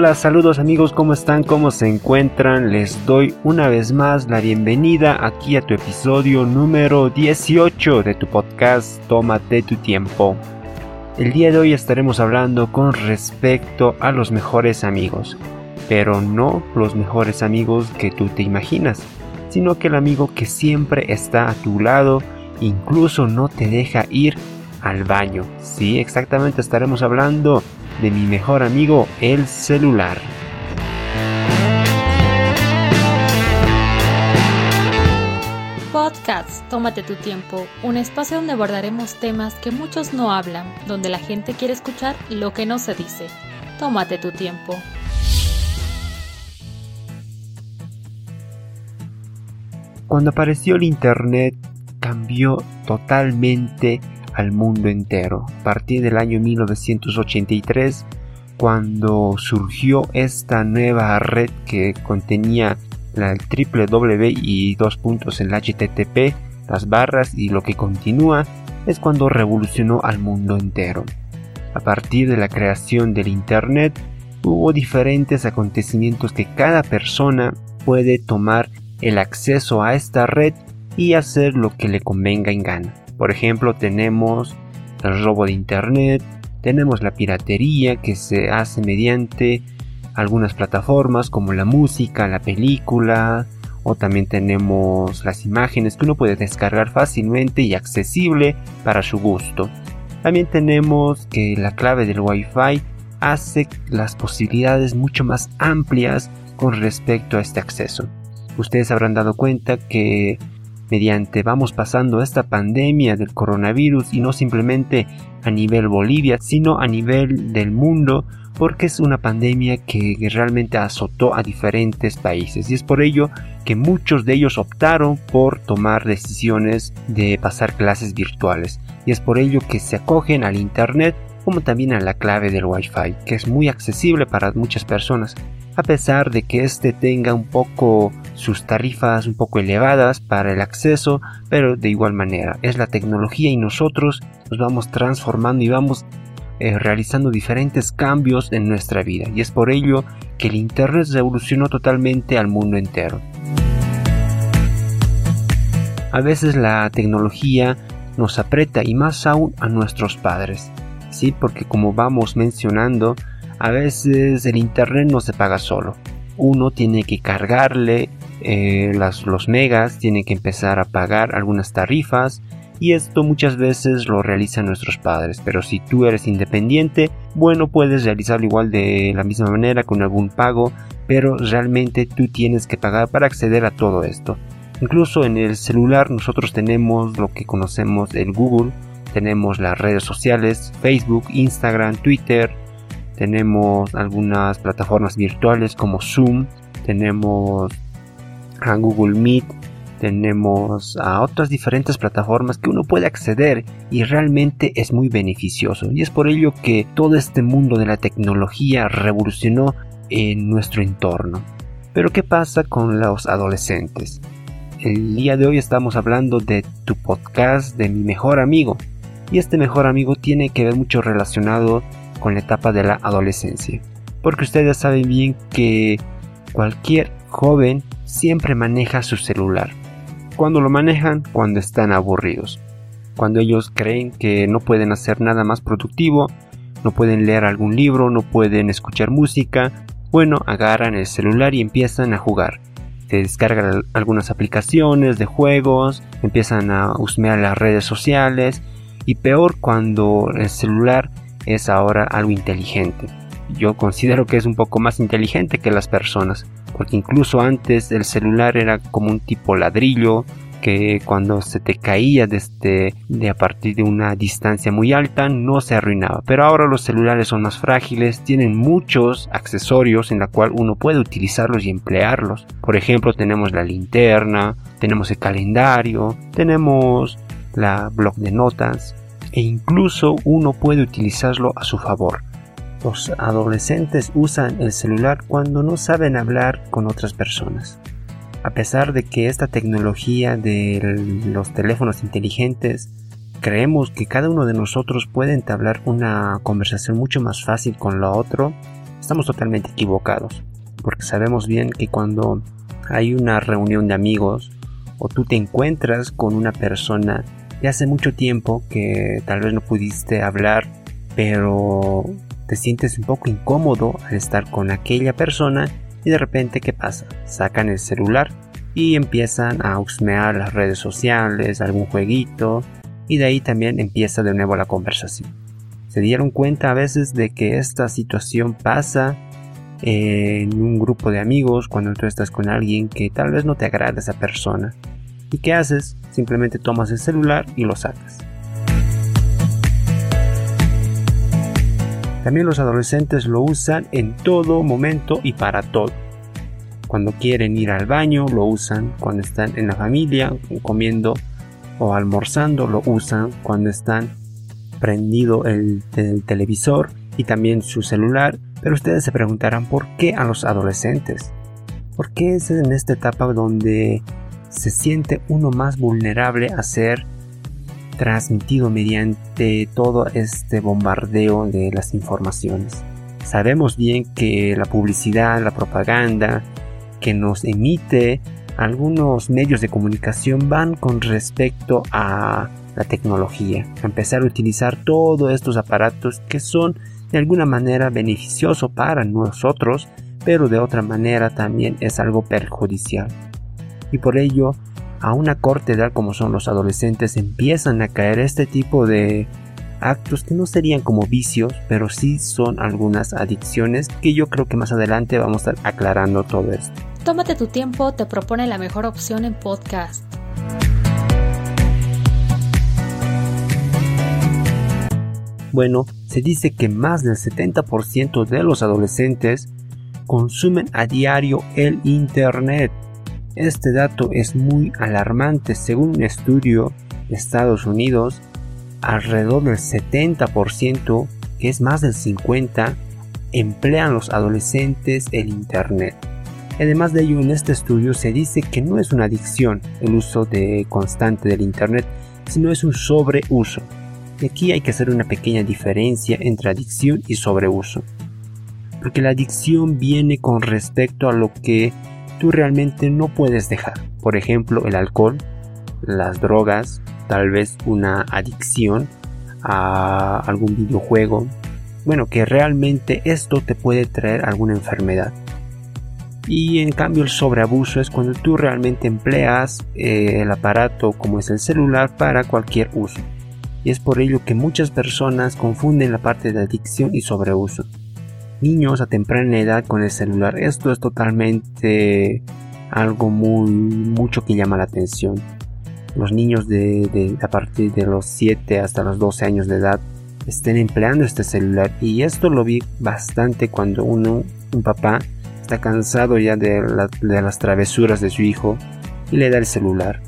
Hola, saludos amigos, ¿cómo están? ¿Cómo se encuentran? Les doy una vez más la bienvenida aquí a tu episodio número 18 de tu podcast Tómate tu tiempo. El día de hoy estaremos hablando con respecto a los mejores amigos, pero no los mejores amigos que tú te imaginas, sino que el amigo que siempre está a tu lado, incluso no te deja ir al baño. Sí, exactamente estaremos hablando de mi mejor amigo, el celular. Podcast Tómate tu tiempo, un espacio donde abordaremos temas que muchos no hablan, donde la gente quiere escuchar lo que no se dice. Tómate tu tiempo. Cuando apareció el Internet cambió totalmente al mundo entero. A partir del año 1983, cuando surgió esta nueva red que contenía la triple W y dos puntos en la HTTP, las barras y lo que continúa, es cuando revolucionó al mundo entero. A partir de la creación del Internet, hubo diferentes acontecimientos que cada persona puede tomar el acceso a esta red y hacer lo que le convenga en gana. Por ejemplo, tenemos el robo de Internet, tenemos la piratería que se hace mediante algunas plataformas como la música, la película, o también tenemos las imágenes que uno puede descargar fácilmente y accesible para su gusto. También tenemos que la clave del Wi-Fi hace las posibilidades mucho más amplias con respecto a este acceso. Ustedes habrán dado cuenta que mediante vamos pasando esta pandemia del coronavirus y no simplemente a nivel Bolivia, sino a nivel del mundo, porque es una pandemia que realmente azotó a diferentes países. Y es por ello que muchos de ellos optaron por tomar decisiones de pasar clases virtuales. Y es por ello que se acogen al internet como también a la clave del Wi-Fi, que es muy accesible para muchas personas a pesar de que este tenga un poco sus tarifas un poco elevadas para el acceso, pero de igual manera es la tecnología y nosotros nos vamos transformando y vamos eh, realizando diferentes cambios en nuestra vida y es por ello que el Internet revolucionó totalmente al mundo entero. A veces la tecnología nos aprieta y más aún a nuestros padres, sí, porque como vamos mencionando, a veces el internet no se paga solo. Uno tiene que cargarle eh, los megas, tiene que empezar a pagar algunas tarifas y esto muchas veces lo realizan nuestros padres. Pero si tú eres independiente, bueno, puedes realizarlo igual de la misma manera con algún pago, pero realmente tú tienes que pagar para acceder a todo esto. Incluso en el celular nosotros tenemos lo que conocemos el Google, tenemos las redes sociales, Facebook, Instagram, Twitter, tenemos algunas plataformas virtuales como Zoom, tenemos a Google Meet, tenemos a otras diferentes plataformas que uno puede acceder y realmente es muy beneficioso. Y es por ello que todo este mundo de la tecnología revolucionó en nuestro entorno. Pero ¿qué pasa con los adolescentes? El día de hoy estamos hablando de tu podcast de mi mejor amigo. Y este mejor amigo tiene que ver mucho relacionado con la etapa de la adolescencia. Porque ustedes saben bien que cualquier joven siempre maneja su celular. Cuando lo manejan, cuando están aburridos. Cuando ellos creen que no pueden hacer nada más productivo, no pueden leer algún libro, no pueden escuchar música, bueno, agarran el celular y empiezan a jugar. Se descargan algunas aplicaciones de juegos, empiezan a husmear las redes sociales y peor cuando el celular es ahora algo inteligente. Yo considero que es un poco más inteligente que las personas, porque incluso antes el celular era como un tipo ladrillo que cuando se te caía desde de a partir de una distancia muy alta no se arruinaba. Pero ahora los celulares son más frágiles, tienen muchos accesorios en la cual uno puede utilizarlos y emplearlos. Por ejemplo, tenemos la linterna, tenemos el calendario, tenemos la blog de notas, e incluso uno puede utilizarlo a su favor. Los adolescentes usan el celular cuando no saben hablar con otras personas. A pesar de que esta tecnología de los teléfonos inteligentes creemos que cada uno de nosotros puede entablar una conversación mucho más fácil con lo otro, estamos totalmente equivocados, porque sabemos bien que cuando hay una reunión de amigos o tú te encuentras con una persona de hace mucho tiempo que tal vez no pudiste hablar, pero te sientes un poco incómodo al estar con aquella persona y de repente ¿qué pasa? Sacan el celular y empiezan a husmear las redes sociales, algún jueguito y de ahí también empieza de nuevo la conversación. Se dieron cuenta a veces de que esta situación pasa en un grupo de amigos cuando tú estás con alguien que tal vez no te agrada esa persona. ¿Y qué haces? Simplemente tomas el celular y lo sacas. También los adolescentes lo usan en todo momento y para todo. Cuando quieren ir al baño lo usan, cuando están en la familia comiendo o almorzando lo usan, cuando están prendido el, el televisor y también su celular. Pero ustedes se preguntarán por qué a los adolescentes. ¿Por qué es en esta etapa donde se siente uno más vulnerable a ser transmitido mediante todo este bombardeo de las informaciones. Sabemos bien que la publicidad, la propaganda que nos emite algunos medios de comunicación van con respecto a la tecnología, a empezar a utilizar todos estos aparatos que son de alguna manera beneficiosos para nosotros, pero de otra manera también es algo perjudicial. Y por ello a una corta edad como son los adolescentes empiezan a caer este tipo de actos que no serían como vicios, pero sí son algunas adicciones que yo creo que más adelante vamos a estar aclarando todo esto. Tómate tu tiempo, te propone la mejor opción en podcast. Bueno, se dice que más del 70% de los adolescentes consumen a diario el Internet este dato es muy alarmante según un estudio de Estados Unidos, alrededor del 70%, que es más del 50%, emplean los adolescentes el Internet. Además de ello, en este estudio se dice que no es una adicción el uso de constante del Internet, sino es un sobreuso. Y aquí hay que hacer una pequeña diferencia entre adicción y sobreuso. Porque la adicción viene con respecto a lo que tú realmente no puedes dejar. Por ejemplo, el alcohol, las drogas, tal vez una adicción a algún videojuego. Bueno, que realmente esto te puede traer alguna enfermedad. Y en cambio el sobreabuso es cuando tú realmente empleas eh, el aparato como es el celular para cualquier uso. Y es por ello que muchas personas confunden la parte de adicción y sobreuso niños a temprana edad con el celular. Esto es totalmente algo muy mucho que llama la atención. Los niños de, a partir de los 7 hasta los 12 años de edad estén empleando este celular y esto lo vi bastante cuando uno, un papá está cansado ya de, de las travesuras de su hijo y le da el celular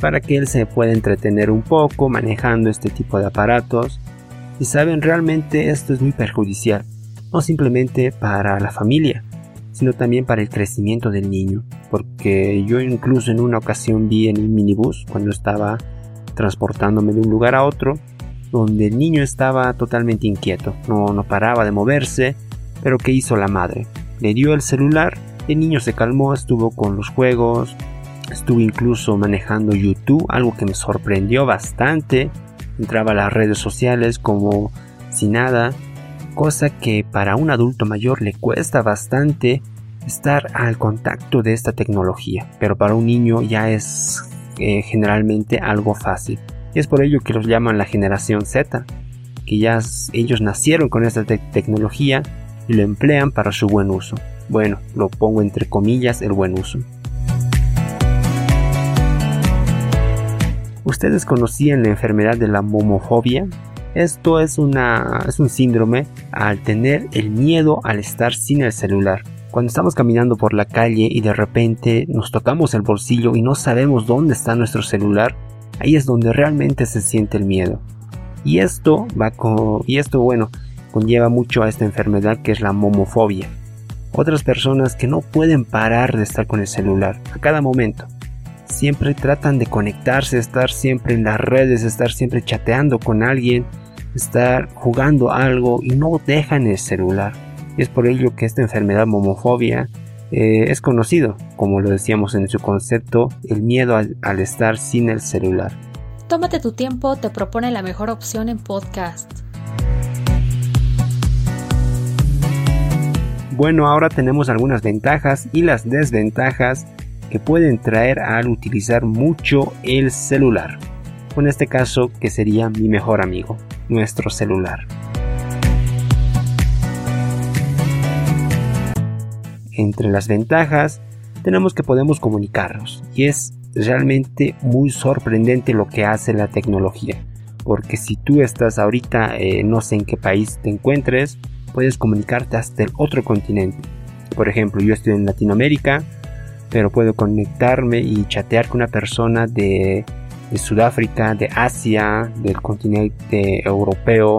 para que él se pueda entretener un poco manejando este tipo de aparatos y saben realmente esto es muy perjudicial no simplemente para la familia, sino también para el crecimiento del niño, porque yo incluso en una ocasión vi en un minibús cuando estaba transportándome de un lugar a otro, donde el niño estaba totalmente inquieto, no, no paraba de moverse, pero ¿qué hizo la madre? Le dio el celular, el niño se calmó, estuvo con los juegos, estuvo incluso manejando YouTube, algo que me sorprendió bastante, entraba a las redes sociales como si nada, cosa que para un adulto mayor le cuesta bastante estar al contacto de esta tecnología, pero para un niño ya es eh, generalmente algo fácil. Y es por ello que los llaman la generación Z, que ya ellos nacieron con esta tecnología y lo emplean para su buen uso. Bueno, lo pongo entre comillas el buen uso. ¿Ustedes conocían la enfermedad de la momofobia? Esto es, una, es un síndrome al tener el miedo al estar sin el celular. Cuando estamos caminando por la calle y de repente nos tocamos el bolsillo y no sabemos dónde está nuestro celular, ahí es donde realmente se siente el miedo. Y esto va con, y esto bueno, conlleva mucho a esta enfermedad que es la momofobia. Otras personas que no pueden parar de estar con el celular a cada momento. Siempre tratan de conectarse, estar siempre en las redes, estar siempre chateando con alguien estar jugando algo y no dejan el celular. Y es por ello que esta enfermedad momofobia eh, es conocido, como lo decíamos en su concepto, el miedo al estar sin el celular. Tómate tu tiempo te propone la mejor opción en podcast. Bueno, ahora tenemos algunas ventajas y las desventajas que pueden traer al utilizar mucho el celular. En este caso, que sería mi mejor amigo, nuestro celular. Entre las ventajas, tenemos que podemos comunicarnos y es realmente muy sorprendente lo que hace la tecnología. Porque si tú estás ahorita, eh, no sé en qué país te encuentres, puedes comunicarte hasta el otro continente. Por ejemplo, yo estoy en Latinoamérica, pero puedo conectarme y chatear con una persona de, Sudáfrica, de Asia, del continente europeo,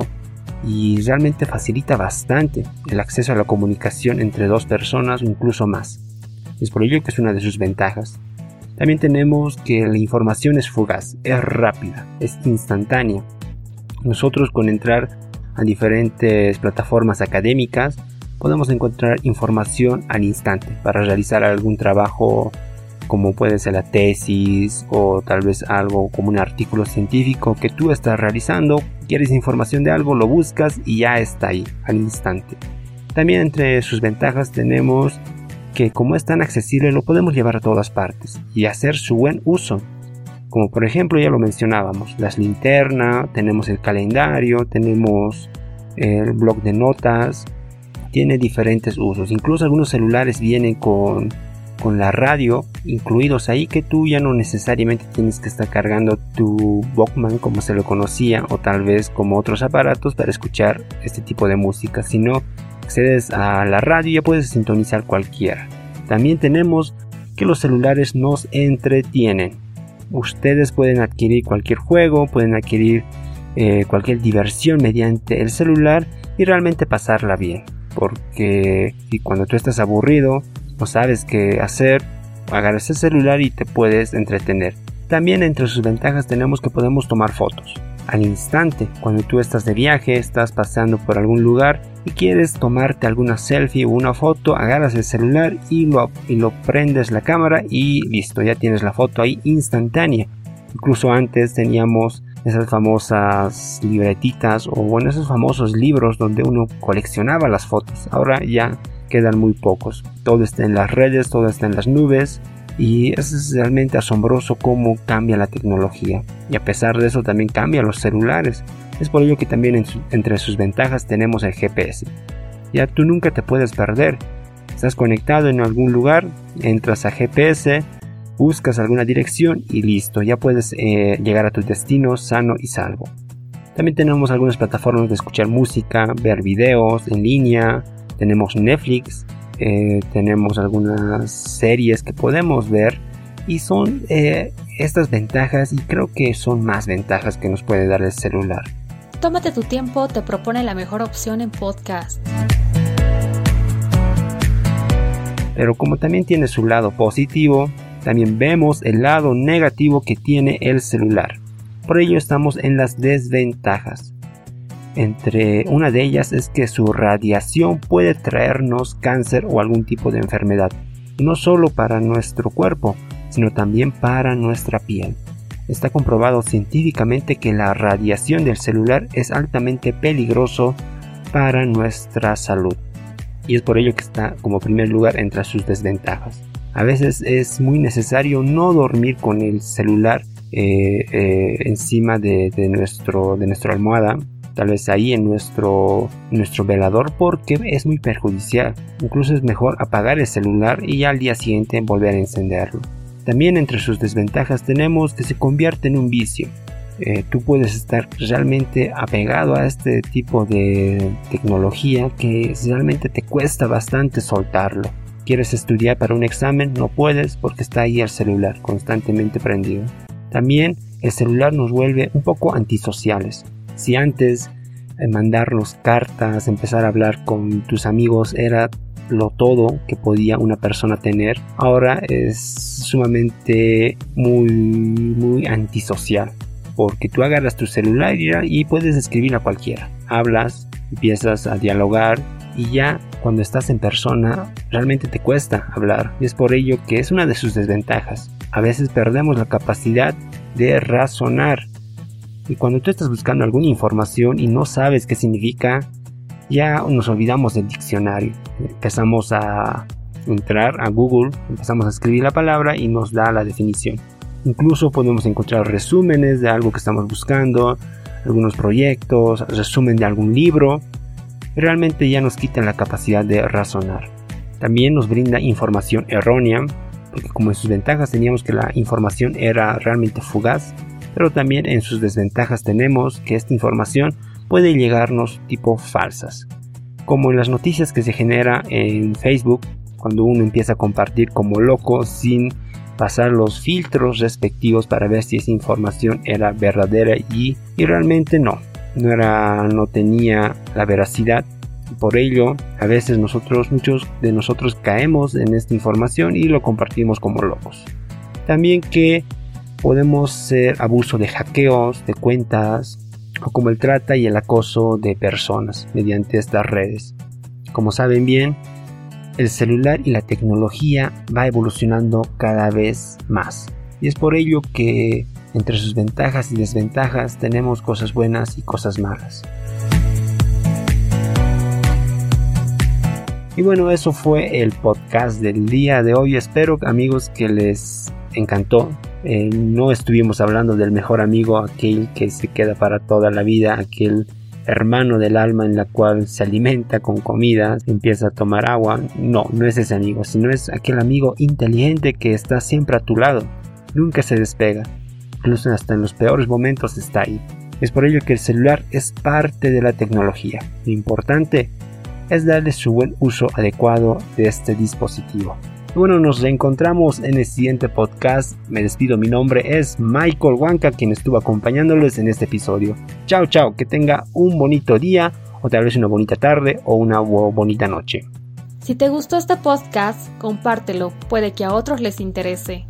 y realmente facilita bastante el acceso a la comunicación entre dos personas o incluso más. Es por ello que es una de sus ventajas. También tenemos que la información es fugaz, es rápida, es instantánea. Nosotros con entrar a diferentes plataformas académicas, podemos encontrar información al instante para realizar algún trabajo como puede ser la tesis o tal vez algo como un artículo científico que tú estás realizando, quieres información de algo, lo buscas y ya está ahí al instante. También entre sus ventajas tenemos que como es tan accesible lo podemos llevar a todas partes y hacer su buen uso como por ejemplo ya lo mencionábamos, las linternas, tenemos el calendario, tenemos el blog de notas, tiene diferentes usos, incluso algunos celulares vienen con, con la radio incluidos ahí que tú ya no necesariamente tienes que estar cargando tu Walkman como se lo conocía o tal vez como otros aparatos para escuchar este tipo de música, sino accedes a la radio y ya puedes sintonizar cualquiera. También tenemos que los celulares nos entretienen ustedes pueden adquirir cualquier juego, pueden adquirir eh, cualquier diversión mediante el celular y realmente pasarla bien. Porque si cuando tú estás aburrido, no sabes qué hacer, agarras el celular y te puedes entretener. También entre sus ventajas tenemos que podemos tomar fotos. Al instante, cuando tú estás de viaje, estás pasando por algún lugar y quieres tomarte alguna selfie o una foto, agarras el celular y lo, y lo prendes la cámara y listo, ya tienes la foto ahí instantánea. Incluso antes teníamos esas famosas libretitas o bueno, esos famosos libros donde uno coleccionaba las fotos. Ahora ya quedan muy pocos. Todo está en las redes, todo está en las nubes y es realmente asombroso cómo cambia la tecnología. Y a pesar de eso también cambia los celulares. Es por ello que también entre sus ventajas tenemos el GPS. Ya tú nunca te puedes perder. Estás conectado en algún lugar, entras a GPS, buscas alguna dirección y listo, ya puedes eh, llegar a tu destino sano y salvo. También tenemos algunas plataformas de escuchar música, ver videos en línea, tenemos Netflix, eh, tenemos algunas series que podemos ver y son eh, estas ventajas y creo que son más ventajas que nos puede dar el celular. Tómate tu tiempo te propone la mejor opción en podcast. Pero como también tiene su lado positivo, también vemos el lado negativo que tiene el celular. Por ello estamos en las desventajas. Entre una de ellas es que su radiación puede traernos cáncer o algún tipo de enfermedad, no solo para nuestro cuerpo, sino también para nuestra piel. Está comprobado científicamente que la radiación del celular es altamente peligroso para nuestra salud. Y es por ello que está como primer lugar entre sus desventajas. A veces es muy necesario no dormir con el celular eh, eh, encima de, nuestro, de nuestra almohada, tal vez ahí en nuestro, nuestro velador porque es muy perjudicial. Incluso es mejor apagar el celular y al día siguiente volver a encenderlo. También entre sus desventajas tenemos que se convierte en un vicio. Eh, tú puedes estar realmente apegado a este tipo de tecnología que realmente te cuesta bastante soltarlo. Quieres estudiar para un examen, no puedes porque está ahí el celular constantemente prendido. También el celular nos vuelve un poco antisociales. Si antes eh, mandarnos cartas, empezar a hablar con tus amigos era lo todo que podía una persona tener, ahora es sumamente muy, muy antisocial. Porque tú agarras tu celular y puedes escribir a cualquiera. Hablas, empiezas a dialogar y ya cuando estás en persona realmente te cuesta hablar y es por ello que es una de sus desventajas. A veces perdemos la capacidad de razonar y cuando tú estás buscando alguna información y no sabes qué significa, ya nos olvidamos del diccionario. Empezamos a entrar a Google, empezamos a escribir la palabra y nos da la definición. Incluso podemos encontrar resúmenes de algo que estamos buscando, algunos proyectos, resumen de algún libro realmente ya nos quitan la capacidad de razonar. También nos brinda información errónea, porque como en sus ventajas teníamos que la información era realmente fugaz, pero también en sus desventajas tenemos que esta información puede llegarnos tipo falsas, como en las noticias que se genera en Facebook cuando uno empieza a compartir como loco sin pasar los filtros respectivos para ver si esa información era verdadera y, y realmente no no era no tenía la veracidad. Por ello a veces nosotros muchos de nosotros caemos en esta información y lo compartimos como locos. También que podemos ser abuso de hackeos de cuentas o como el trata y el acoso de personas mediante estas redes. Como saben bien el celular y la tecnología va evolucionando cada vez más. Y es por ello que entre sus ventajas y desventajas tenemos cosas buenas y cosas malas. Y bueno, eso fue el podcast del día de hoy. Espero amigos que les encantó. Eh, no estuvimos hablando del mejor amigo, aquel que se queda para toda la vida, aquel hermano del alma en la cual se alimenta con comida, empieza a tomar agua. No, no es ese amigo, sino es aquel amigo inteligente que está siempre a tu lado, nunca se despega incluso hasta en los peores momentos está ahí. Es por ello que el celular es parte de la tecnología. Lo importante es darle su buen uso adecuado de este dispositivo. bueno, nos reencontramos en el siguiente podcast. Me despido, mi nombre es Michael Wanka, quien estuvo acompañándoles en este episodio. Chao, chao, que tenga un bonito día, o tal vez una bonita tarde o una bonita noche. Si te gustó este podcast, compártelo, puede que a otros les interese.